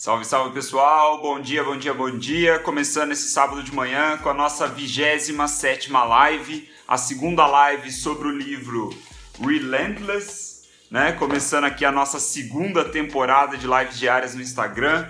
Salve, salve pessoal, bom dia, bom dia, bom dia. Começando esse sábado de manhã com a nossa 27 live, a segunda live sobre o livro Relentless, né? Começando aqui a nossa segunda temporada de lives diárias no Instagram,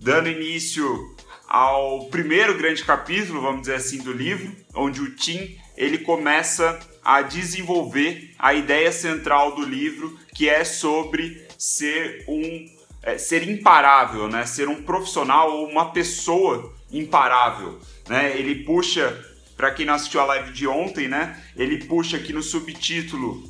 dando início ao primeiro grande capítulo, vamos dizer assim, do livro, onde o Tim ele começa a desenvolver a ideia central do livro, que é sobre ser um é, ser imparável, né? Ser um profissional ou uma pessoa imparável, né? Ele puxa, para quem não assistiu a live de ontem, né? Ele puxa aqui no subtítulo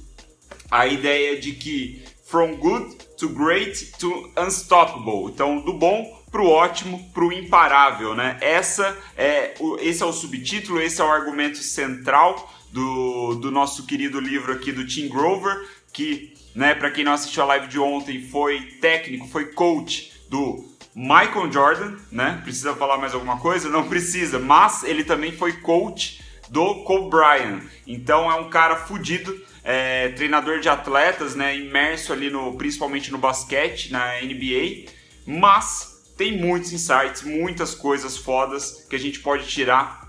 a ideia de que from good to great to unstoppable. Então, do bom pro ótimo, pro imparável, né? Essa é o, esse é o subtítulo, esse é o argumento central do, do nosso querido livro aqui do Tim Grover, que né? Para quem não assistiu a live de ontem, foi técnico, foi coach do Michael Jordan, né? Precisa falar mais alguma coisa? Não precisa, mas ele também foi coach do Kobe Bryant. Então é um cara fudido, é, treinador de atletas, né? Imerso ali no, principalmente no basquete, na NBA, mas tem muitos insights, muitas coisas fodas que a gente pode tirar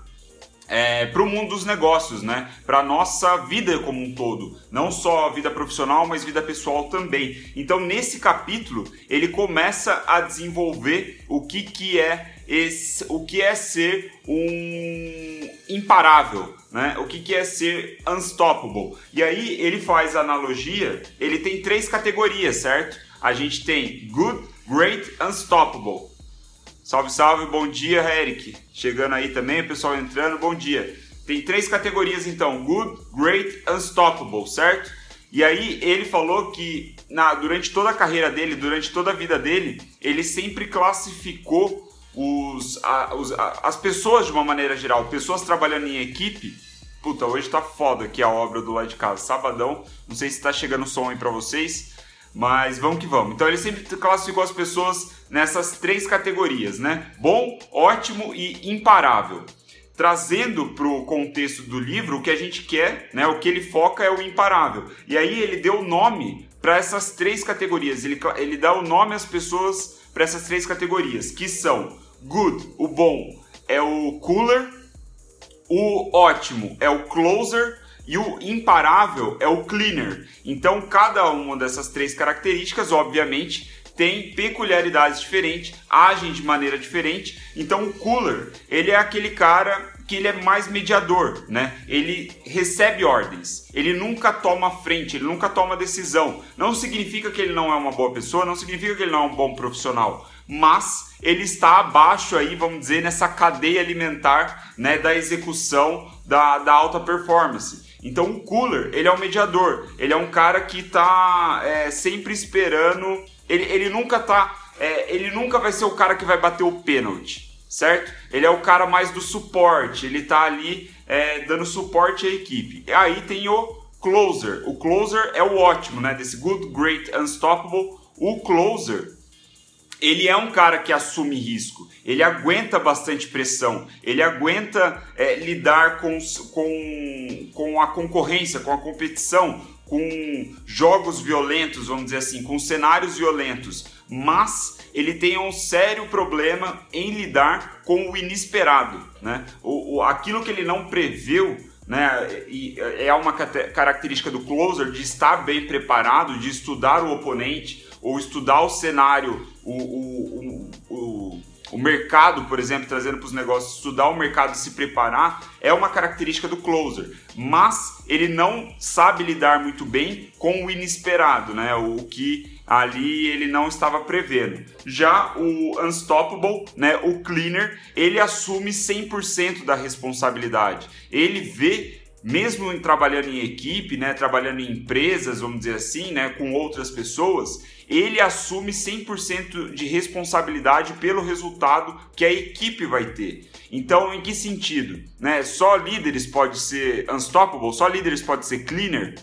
é, para o mundo dos negócios, né? Para nossa vida como um todo, não só a vida profissional, mas vida pessoal também. Então, nesse capítulo, ele começa a desenvolver o que, que é esse, o que é ser um imparável, né? O que, que é ser unstoppable. E aí ele faz a analogia, ele tem três categorias, certo? A gente tem good, great, unstoppable. Salve, salve, bom dia, Eric. Chegando aí também, pessoal entrando, bom dia. Tem três categorias então: Good, Great, Unstoppable, certo? E aí ele falou que na, durante toda a carreira dele, durante toda a vida dele, ele sempre classificou os, a, os, a, as pessoas de uma maneira geral, pessoas trabalhando em equipe. Puta, hoje tá foda aqui a obra do lado de casa, sabadão. Não sei se tá chegando som aí pra vocês. Mas vamos que vamos. Então ele sempre classificou as pessoas nessas três categorias, né? Bom, ótimo e imparável. Trazendo para o contexto do livro, o que a gente quer, né? O que ele foca é o imparável. E aí ele deu nome para essas três categorias. Ele, ele dá o nome às pessoas para essas três categorias, que são good, o bom, é o cooler, o ótimo é o closer e o imparável é o cleaner. Então, cada uma dessas três características, obviamente, tem peculiaridades diferentes, agem de maneira diferente. Então, o cooler, ele é aquele cara que ele é mais mediador, né? Ele recebe ordens, ele nunca toma frente, ele nunca toma decisão. Não significa que ele não é uma boa pessoa, não significa que ele não é um bom profissional, mas ele está abaixo aí, vamos dizer, nessa cadeia alimentar, né, da execução da, da alta performance. Então o cooler, ele é um mediador, ele é um cara que tá é, sempre esperando, ele, ele nunca tá, é, ele nunca vai ser o cara que vai bater o pênalti, certo? Ele é o cara mais do suporte, ele tá ali é, dando suporte à equipe. E aí tem o closer, o closer é o ótimo, né? Desse good, great, unstoppable. O closer ele é um cara que assume risco, ele aguenta bastante pressão, ele aguenta é, lidar com, com, com a concorrência, com a competição, com jogos violentos, vamos dizer assim, com cenários violentos, mas ele tem um sério problema em lidar com o inesperado, né? O, o aquilo que ele não preveu né? E é uma característica do closer de estar bem preparado, de estudar o oponente ou estudar o cenário o, o, o, o mercado, por exemplo, trazendo para os negócios, estudar o mercado e se preparar, é uma característica do closer. Mas ele não sabe lidar muito bem com o inesperado, né? O que ali ele não estava prevendo. Já o Unstoppable, né, o Cleaner, ele assume 100% da responsabilidade. Ele vê mesmo trabalhando em equipe, né, trabalhando em empresas, vamos dizer assim, né, com outras pessoas, ele assume 100% de responsabilidade pelo resultado que a equipe vai ter. Então, em que sentido? Né? Só líderes pode ser unstoppable, só líderes pode ser cleaner.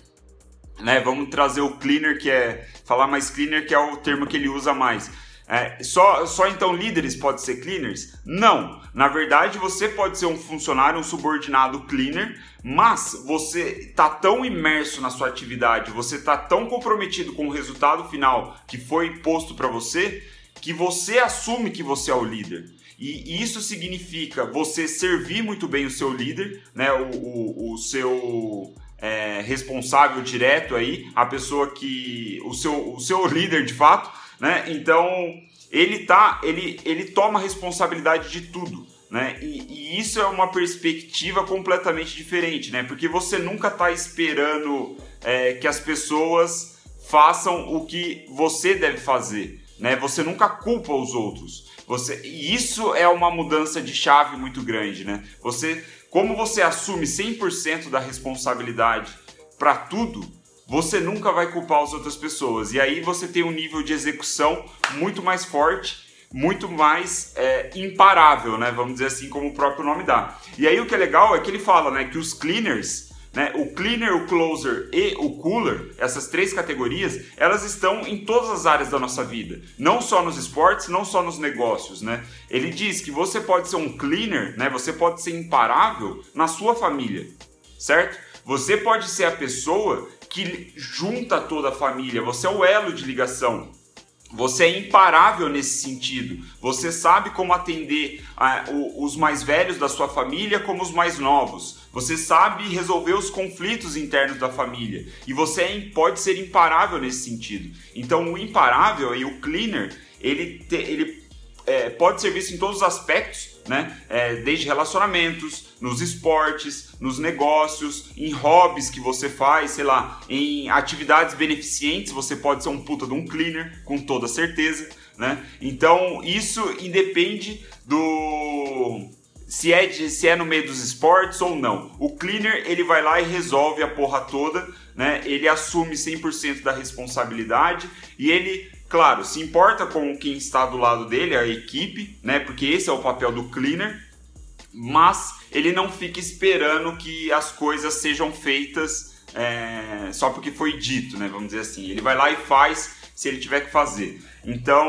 Né? Vamos trazer o cleaner, que é falar mais cleaner, que é o termo que ele usa mais. É, só, só então líderes podem ser cleaners? Não. Na verdade, você pode ser um funcionário, um subordinado cleaner, mas você está tão imerso na sua atividade, você está tão comprometido com o resultado final que foi posto para você, que você assume que você é o líder. E isso significa você servir muito bem o seu líder, né? o, o, o seu é, responsável direto aí, a pessoa que. o seu, o seu líder de fato, né? Então ele tá. Ele, ele toma responsabilidade de tudo. Né? E, e, isso é uma perspectiva completamente diferente, né? Porque você nunca está esperando é, que as pessoas façam o que você deve fazer, né? Você nunca culpa os outros. Você, e isso é uma mudança de chave muito grande, né? Você, como você assume 100% da responsabilidade para tudo, você nunca vai culpar as outras pessoas. E aí você tem um nível de execução muito mais forte muito mais é, imparável, né? Vamos dizer assim, como o próprio nome dá. E aí o que é legal é que ele fala, né, que os cleaners, né, o cleaner, o closer e o cooler, essas três categorias, elas estão em todas as áreas da nossa vida, não só nos esportes, não só nos negócios, né? Ele diz que você pode ser um cleaner, né? Você pode ser imparável na sua família, certo? Você pode ser a pessoa que junta toda a família, você é o elo de ligação. Você é imparável nesse sentido. Você sabe como atender ah, os mais velhos da sua família como os mais novos. Você sabe resolver os conflitos internos da família. E você é, pode ser imparável nesse sentido. Então, o imparável e o cleaner, ele, te, ele é, pode ser visto em todos os aspectos né? É, desde relacionamentos, nos esportes, nos negócios, em hobbies que você faz, sei lá, em atividades beneficentes, você pode ser um puta de um cleaner, com toda certeza, né? Então isso independe do se é, de, se é no meio dos esportes ou não. O cleaner ele vai lá e resolve a porra toda, né? Ele assume 100% da responsabilidade e ele Claro, se importa com quem está do lado dele, a equipe, né? Porque esse é o papel do cleaner, mas ele não fica esperando que as coisas sejam feitas é, só porque foi dito, né? Vamos dizer assim. Ele vai lá e faz se ele tiver que fazer. Então,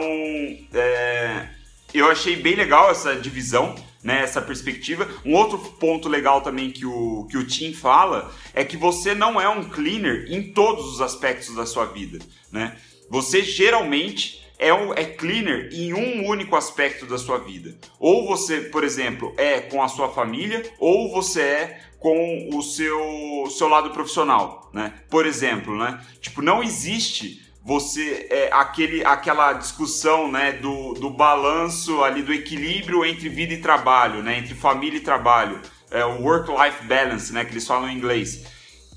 é, eu achei bem legal essa divisão, né, essa perspectiva. Um outro ponto legal também que o, que o Tim fala é que você não é um cleaner em todos os aspectos da sua vida, né? Você geralmente é, um, é cleaner em um único aspecto da sua vida. Ou você, por exemplo, é com a sua família, ou você é com o seu, seu lado profissional, né? Por exemplo, né? Tipo, não existe você é, aquele, aquela discussão né, do, do balanço ali do equilíbrio entre vida e trabalho, né, entre família e trabalho, é, o work-life balance, né, que eles falam em inglês.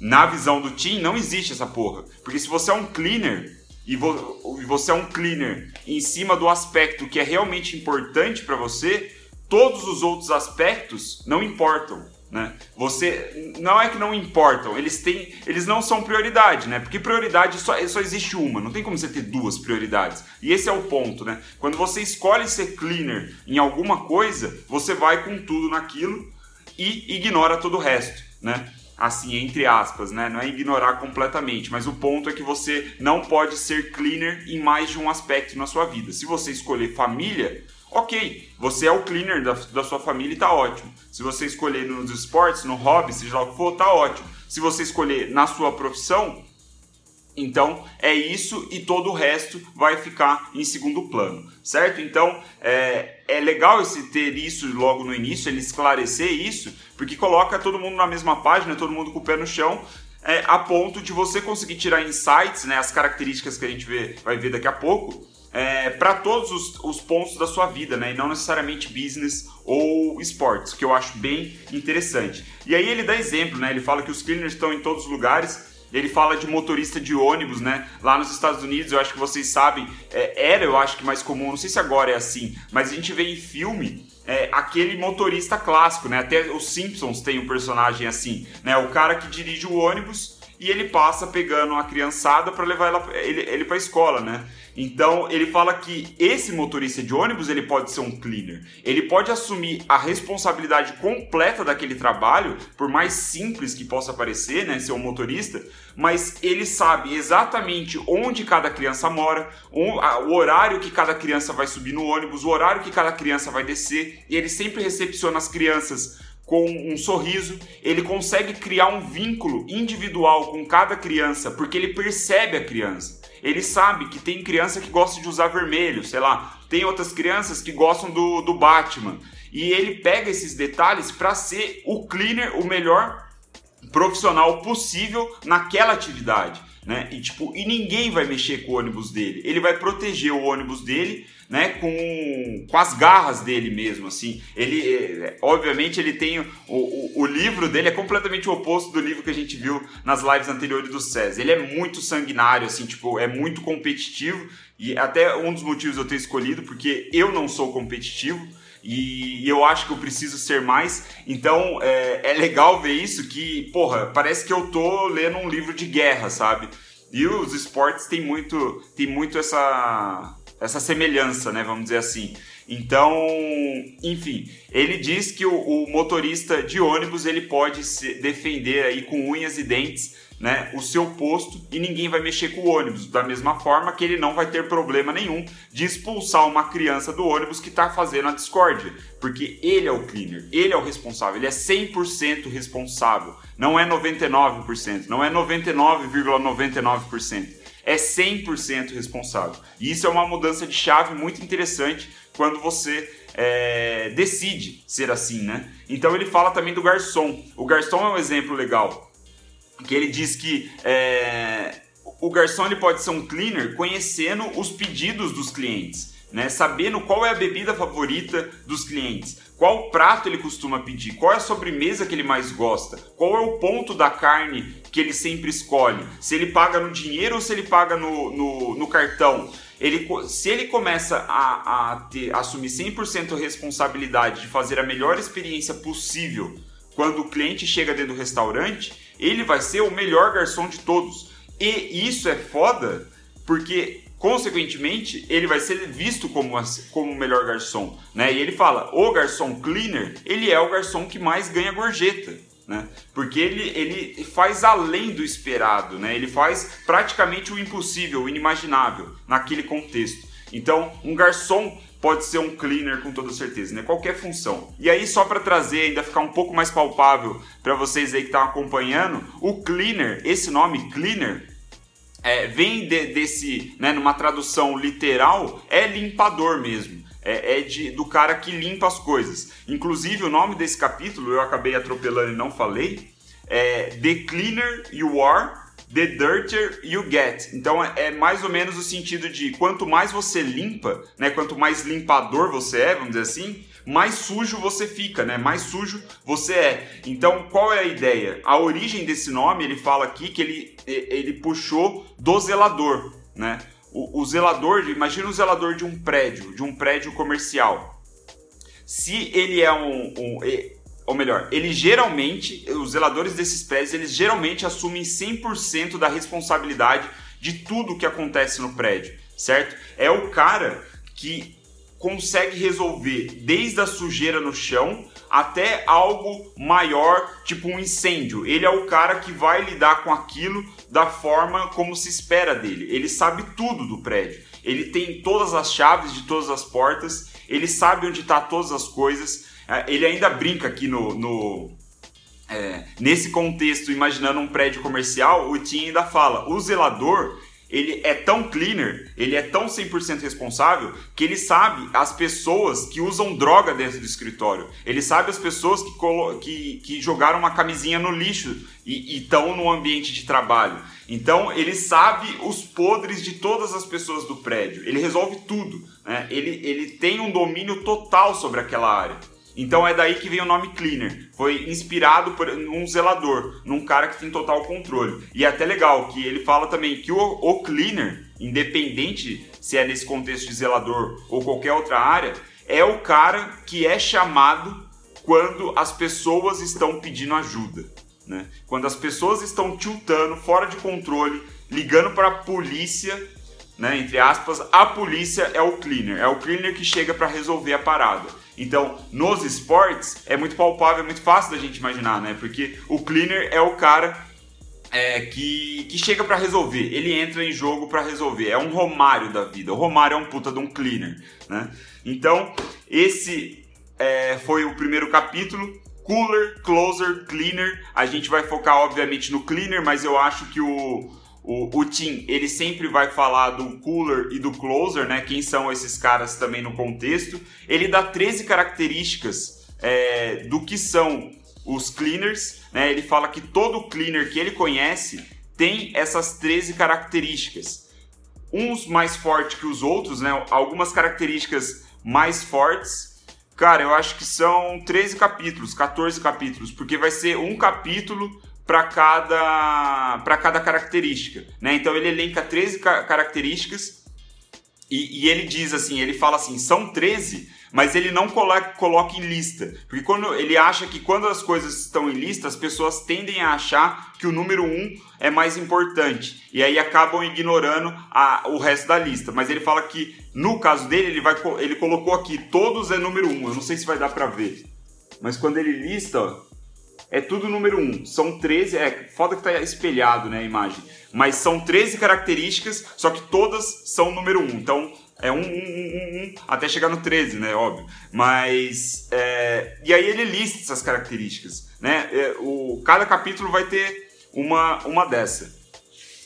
Na visão do team não existe essa porra, porque se você é um cleaner, e, vo, você é um cleaner em cima do aspecto que é realmente importante para você, todos os outros aspectos não importam. Né? Você não é que não importam, eles têm, eles não são prioridade, né? Porque prioridade só, só existe uma, não tem como você ter duas prioridades. E esse é o ponto, né? Quando você escolhe ser cleaner em alguma coisa, você vai com tudo naquilo e ignora todo o resto, né? assim, entre aspas, né? Não é ignorar completamente, mas o ponto é que você não pode ser cleaner em mais de um aspecto na sua vida. Se você escolher família, ok, você é o cleaner da, da sua família e tá ótimo. Se você escolher nos esportes, no hobby, seja lá o que for, tá ótimo. Se você escolher na sua profissão, então é isso e todo o resto vai ficar em segundo plano, certo? Então é, é legal esse ter isso logo no início, ele esclarecer isso, porque coloca todo mundo na mesma página, todo mundo com o pé no chão, é, a ponto de você conseguir tirar insights, né, as características que a gente vê, vai ver daqui a pouco, é, para todos os, os, pontos da sua vida, né? E não necessariamente business ou esportes, que eu acho bem interessante. E aí ele dá exemplo, né? Ele fala que os cleaners estão em todos os lugares ele fala de motorista de ônibus, né? Lá nos Estados Unidos, eu acho que vocês sabem, é, era eu acho que mais comum, não sei se agora é assim, mas a gente vê em filme é, aquele motorista clássico, né? Até os Simpsons tem um personagem assim, né? O cara que dirige o ônibus e ele passa pegando uma criançada para levar ela, ele, ele para a escola, né? Então ele fala que esse motorista de ônibus ele pode ser um cleaner. Ele pode assumir a responsabilidade completa daquele trabalho, por mais simples que possa parecer, né, ser um motorista, mas ele sabe exatamente onde cada criança mora, o horário que cada criança vai subir no ônibus, o horário que cada criança vai descer, e ele sempre recepciona as crianças com um sorriso, ele consegue criar um vínculo individual com cada criança, porque ele percebe a criança. Ele sabe que tem criança que gosta de usar vermelho, sei lá, tem outras crianças que gostam do, do Batman. E ele pega esses detalhes para ser o cleaner, o melhor profissional possível naquela atividade, né? E tipo, e ninguém vai mexer com o ônibus dele. Ele vai proteger o ônibus dele, né, com, com as garras dele mesmo, assim. Ele, é, obviamente, ele tem o, o, o, livro dele é completamente o oposto do livro que a gente viu nas lives anteriores do César. Ele é muito sanguinário, assim, tipo, é muito competitivo e até um dos motivos eu ter escolhido porque eu não sou competitivo e eu acho que eu preciso ser mais. Então é, é legal ver isso que, porra, parece que eu tô lendo um livro de guerra, sabe? E os esportes têm muito, tem muito essa, essa semelhança, né? Vamos dizer assim. Então, enfim, ele diz que o, o motorista de ônibus ele pode defender aí com unhas e dentes né, o seu posto e ninguém vai mexer com o ônibus. Da mesma forma que ele não vai ter problema nenhum de expulsar uma criança do ônibus que está fazendo a discórdia, porque ele é o cleaner, ele é o responsável, ele é 100% responsável. Não é 99%, não é 99,99%. ,99%, é 100% responsável. E isso é uma mudança de chave muito interessante quando você é, decide ser assim, né? Então ele fala também do garçom. O garçom é um exemplo legal que ele diz que é, o garçom ele pode ser um cleaner conhecendo os pedidos dos clientes, né? sabendo qual é a bebida favorita dos clientes, qual prato ele costuma pedir, qual é a sobremesa que ele mais gosta, qual é o ponto da carne que ele sempre escolhe, se ele paga no dinheiro ou se ele paga no, no, no cartão. Ele, se ele começa a, a, ter, a assumir 100% responsabilidade de fazer a melhor experiência possível quando o cliente chega dentro do restaurante, ele vai ser o melhor garçom de todos. E isso é foda porque, consequentemente, ele vai ser visto como, como o melhor garçom. Né? E ele fala: o garçom cleaner, ele é o garçom que mais ganha gorjeta. Né? Porque ele, ele faz além do esperado, né? ele faz praticamente o impossível, o inimaginável naquele contexto. Então, um garçom pode ser um cleaner com toda certeza, né? Qualquer função. E aí só para trazer ainda ficar um pouco mais palpável para vocês aí que estão acompanhando, o cleaner, esse nome cleaner é, vem de, desse, né, numa tradução literal, é limpador mesmo. É, é de, do cara que limpa as coisas. Inclusive, o nome desse capítulo, eu acabei atropelando e não falei, é The Cleaner You Are, The dirtier you get. Então é, é mais ou menos o sentido de quanto mais você limpa, né? Quanto mais limpador você é, vamos dizer assim, mais sujo você fica, né? Mais sujo você é. Então, qual é a ideia? A origem desse nome, ele fala aqui que ele, ele puxou do zelador, né? O, o zelador, imagina o zelador de um prédio, de um prédio comercial. Se ele é um, um ou melhor, ele geralmente, os zeladores desses prédios, eles geralmente assumem 100% da responsabilidade de tudo que acontece no prédio, certo? É o cara que consegue resolver desde a sujeira no chão até algo maior, tipo um incêndio. Ele é o cara que vai lidar com aquilo da forma como se espera dele. Ele sabe tudo do prédio. Ele tem todas as chaves de todas as portas, ele sabe onde está todas as coisas é, ele ainda brinca aqui no, no é, nesse contexto, imaginando um prédio comercial, o Tim ainda fala: o zelador ele é tão cleaner, ele é tão 100% responsável que ele sabe as pessoas que usam droga dentro do escritório. Ele sabe as pessoas que, que, que jogaram uma camisinha no lixo e estão no ambiente de trabalho. Então ele sabe os podres de todas as pessoas do prédio. Ele resolve tudo. Né? Ele, ele tem um domínio total sobre aquela área. Então é daí que vem o nome cleaner. Foi inspirado por um zelador, num cara que tem total controle. E é até legal que ele fala também que o, o cleaner, independente se é nesse contexto de zelador ou qualquer outra área, é o cara que é chamado quando as pessoas estão pedindo ajuda. Né? Quando as pessoas estão tiltando, fora de controle, ligando para a polícia, né? entre aspas, a polícia é o cleaner. É o cleaner que chega para resolver a parada. Então, nos esportes, é muito palpável, é muito fácil da gente imaginar, né? Porque o cleaner é o cara é, que, que chega para resolver, ele entra em jogo para resolver, é um Romário da vida. O Romário é um puta de um cleaner, né? Então, esse é, foi o primeiro capítulo. Cooler, closer, cleaner. A gente vai focar, obviamente, no cleaner, mas eu acho que o, O, o Tim, ele sempre vai falar do cooler e do closer, né? Quem são esses caras também no contexto. Ele dá 13 características é, do que são os cleaners, né? Ele fala que todo cleaner que ele conhece tem essas 13 características. Uns mais fortes que os outros, né? Algumas características mais fortes. Cara, eu acho que são 13 capítulos, 14 capítulos, porque vai ser um capítulo para cada, para cada característica. Né? Então ele elenca 13 ca características e, e, ele diz assim, ele fala assim, são 13, mas ele não coloca, coloca em lista. Porque quando ele acha que quando as coisas estão em lista, as pessoas tendem a achar que o número 1 é mais importante. E aí acabam ignorando a, o resto da lista. Mas ele fala que, no caso dele, ele, vai, ele colocou aqui, todos é número 1. Eu não sei se vai dar para ver. Mas quando ele lista, ó, é tudo número 1. São 13, é foda que tá espelhado né, a imagem. Mas são 13 características, só que todas são número 1. Então é 1, 1, 1, 1, até chegar no 13, né? Óbvio. Mas. É, e aí ele lista essas características. Né? É, o, cada capítulo vai ter uma, uma dessa.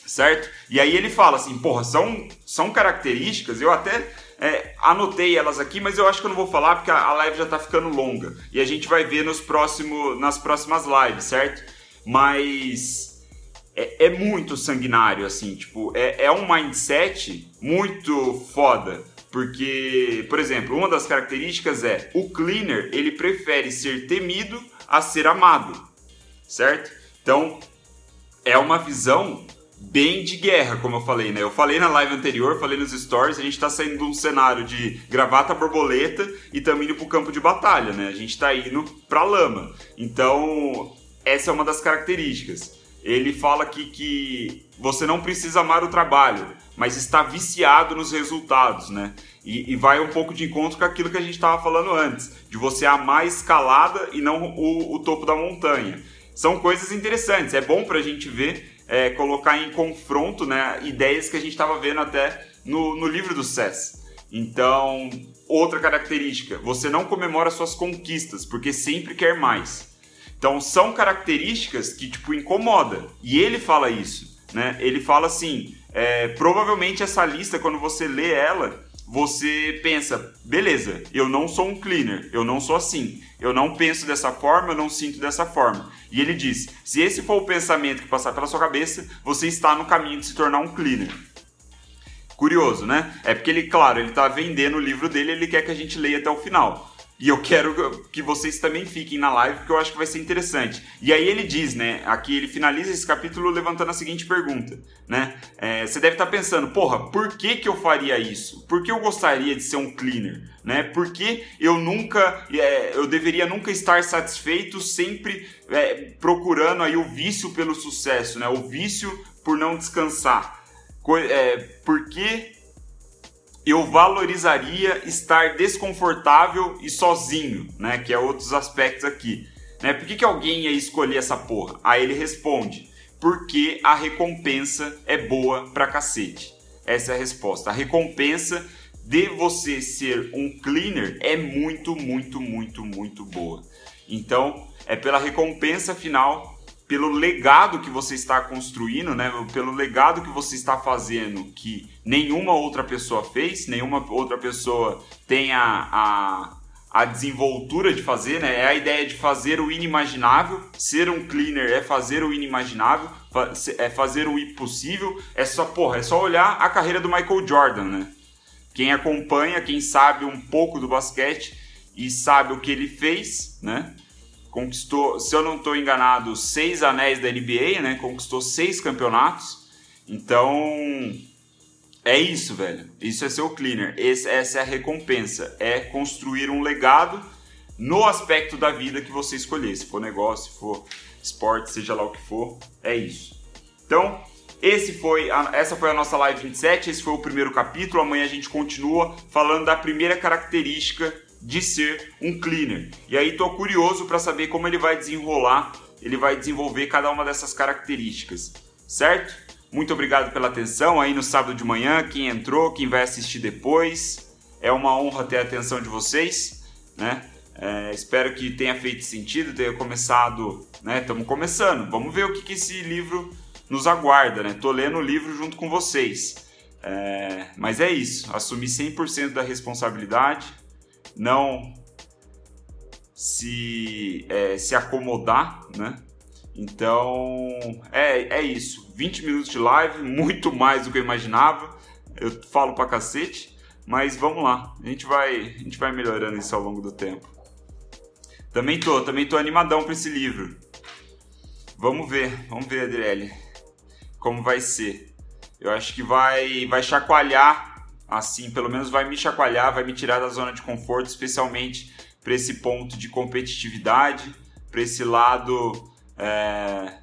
Certo? E aí ele fala assim, porra, são, são características, eu até é, anotei elas aqui, mas eu acho que eu não vou falar porque a live já está ficando longa. E a gente vai ver nos próximo, nas próximas lives, certo? Mas é, é muito sanguinário, assim, tipo, é, é um mindset muito foda. Porque, por exemplo, uma das características é o cleaner, ele prefere ser temido a ser amado, certo? Então, é uma visão bem de guerra, como eu falei, né? Eu falei na live anterior, falei nos stories, a gente tá saindo de um cenário de gravata borboleta e também indo pro campo de batalha, né? A gente tá indo pra lama. Então, essa é uma das características. Ele fala aqui que você não precisa amar o trabalho, mas está viciado nos resultados, né? E, e vai um pouco de encontro com aquilo que a gente estava falando antes, de você amar a escalada e não o, o topo da montanha. São coisas interessantes, é bom para a gente ver é, colocar em confronto né, ideias que a gente estava vendo até no, no livro do SES. Então, outra característica, você não comemora suas conquistas, porque sempre quer mais. Então, são características que, tipo, incomoda. E ele fala isso, né? Ele fala assim, é, provavelmente essa lista, quando você lê ela, você pensa, beleza, eu não sou um cleaner, eu não sou assim, eu não penso dessa forma, eu não sinto dessa forma. E ele diz: se esse for o pensamento que passar pela sua cabeça, você está no caminho de se tornar um cleaner. Curioso, né? É porque ele, claro, ele está vendendo o livro dele, ele quer que a gente leia até o final. E eu quero que vocês também fiquem na live, porque eu acho que vai ser interessante. E aí ele diz, né? Aqui ele finaliza esse capítulo levantando a seguinte pergunta, né? É, você deve estar pensando, porra, por que, que eu faria isso? Por que eu gostaria de ser um cleaner? Né? Por que eu nunca, é, eu deveria nunca estar satisfeito, sempre é, procurando aí o vício pelo sucesso, né? O vício por não descansar. É, por que eu valorizaria estar desconfortável e sozinho, né? Que é outros aspectos aqui. Né? Por que, que alguém ia escolher essa porra? Aí ele responde: porque a recompensa é boa pra cacete. Essa é a resposta. A recompensa de você ser um cleaner é muito, muito, muito, muito boa. Então, é pela recompensa final pelo legado que você está construindo, né? Pelo legado que você está fazendo que nenhuma outra pessoa fez, nenhuma outra pessoa tem a, a, a desenvoltura de fazer, né? É a ideia de fazer o inimaginável. Ser um cleaner é fazer o inimaginável, é fazer o impossível. É só, porra, é só olhar a carreira do Michael Jordan, né? Quem acompanha, quem sabe um pouco do basquete e sabe o que ele fez, né? Conquistou, se eu não estou enganado, seis anéis da NBA, né? Conquistou seis campeonatos. Então, é isso, velho. Isso é ser o cleaner. Esse, essa é a recompensa. É construir um legado no aspecto da vida que você escolher. Se for negócio, se for esporte, seja lá o que for, é isso. Então, esse foi a, essa foi a nossa live 27, esse foi o primeiro capítulo. Amanhã a gente continua falando da primeira característica de ser um cleaner. E aí estou curioso para saber como ele vai desenrolar, ele vai desenvolver cada uma dessas características, certo? Muito obrigado pela atenção aí no sábado de manhã, quem entrou, quem vai assistir depois. É uma honra ter a atenção de vocês, né? É, espero que tenha feito sentido, tenha começado, né? Estamos começando. Vamos ver o que, que esse livro nos aguarda, né? Tô lendo o livro junto com vocês. É, mas é isso, assumir 100% da responsabilidade, não se, é, se acomodar, né? Então, é, é isso. 20 minutos de live, muito mais do que eu imaginava. Eu falo pra cacete, mas vamos lá. A gente vai, a gente vai melhorando isso ao longo do tempo. Também tô, também tô animadão para esse livro. Vamos ver, vamos ver, Adriele, como vai ser. Eu acho que vai, vai chacoalhar, assim, pelo menos vai me chacoalhar, vai me tirar da zona de conforto, especialmente para esse ponto de competitividade, para esse lado é,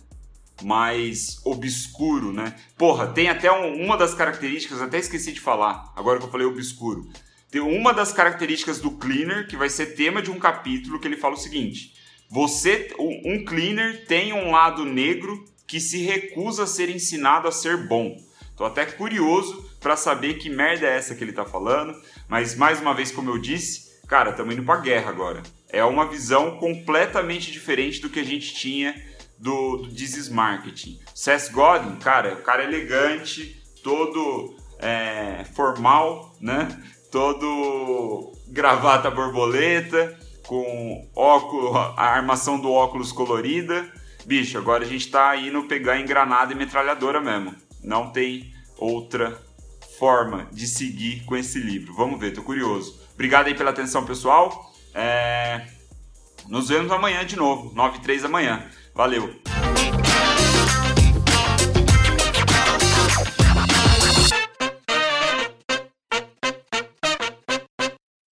mais obscuro, né? Porra, tem até um, uma das características, até esqueci de falar, agora que eu falei obscuro. Tem uma das características do cleaner que vai ser tema de um capítulo que ele fala o seguinte: você, um cleaner tem um lado negro que se recusa a ser ensinado a ser bom. Tô até curioso para saber que merda é essa que ele tá falando, mas mais uma vez, como eu disse, cara, estamos indo para guerra agora. É uma visão completamente diferente do que a gente tinha do, do Marketing. Seth Godin, cara, o cara elegante, todo é, formal, né? Todo gravata borboleta, com óculos, a armação do óculos colorida. Bicho, agora a gente tá indo pegar engranada e metralhadora mesmo. Não tem outra forma de seguir com esse livro. Vamos ver, tô curioso. Obrigado aí pela atenção, pessoal. É... Nos vemos amanhã de novo, 9 e 3 da manhã. Valeu!